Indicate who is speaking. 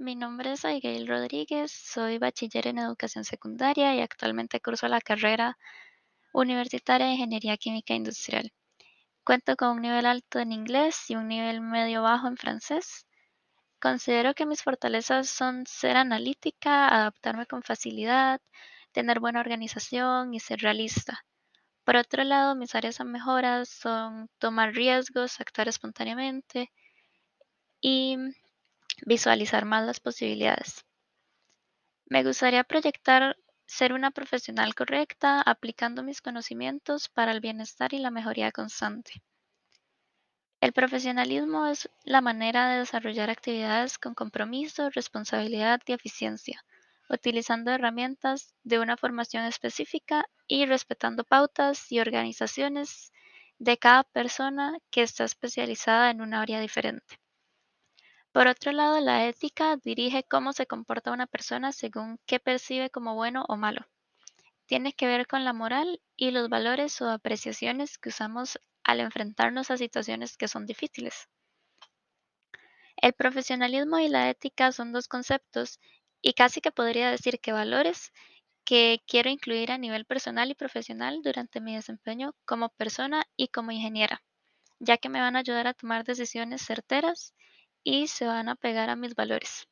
Speaker 1: mi nombre es Abigail Rodríguez, soy bachiller en educación secundaria y actualmente curso la carrera universitaria de Ingeniería Química Industrial. Cuento con un nivel alto en inglés y un nivel medio bajo en francés. Considero que mis fortalezas son ser analítica, adaptarme con facilidad, tener buena organización y ser realista. Por otro lado, mis áreas a mejoras son tomar riesgos, actuar espontáneamente visualizar más las posibilidades. Me gustaría proyectar ser una profesional correcta, aplicando mis conocimientos para el bienestar y la mejoría constante. El profesionalismo es la manera de desarrollar actividades con compromiso, responsabilidad y eficiencia, utilizando herramientas de una formación específica y respetando pautas y organizaciones de cada persona que está especializada en un área diferente. Por otro lado, la ética dirige cómo se comporta una persona según qué percibe como bueno o malo. Tiene que ver con la moral y los valores o apreciaciones que usamos al enfrentarnos a situaciones que son difíciles. El profesionalismo y la ética son dos conceptos y casi que podría decir que valores que quiero incluir a nivel personal y profesional durante mi desempeño como persona y como ingeniera, ya que me van a ayudar a tomar decisiones certeras y se van a pegar a mis valores.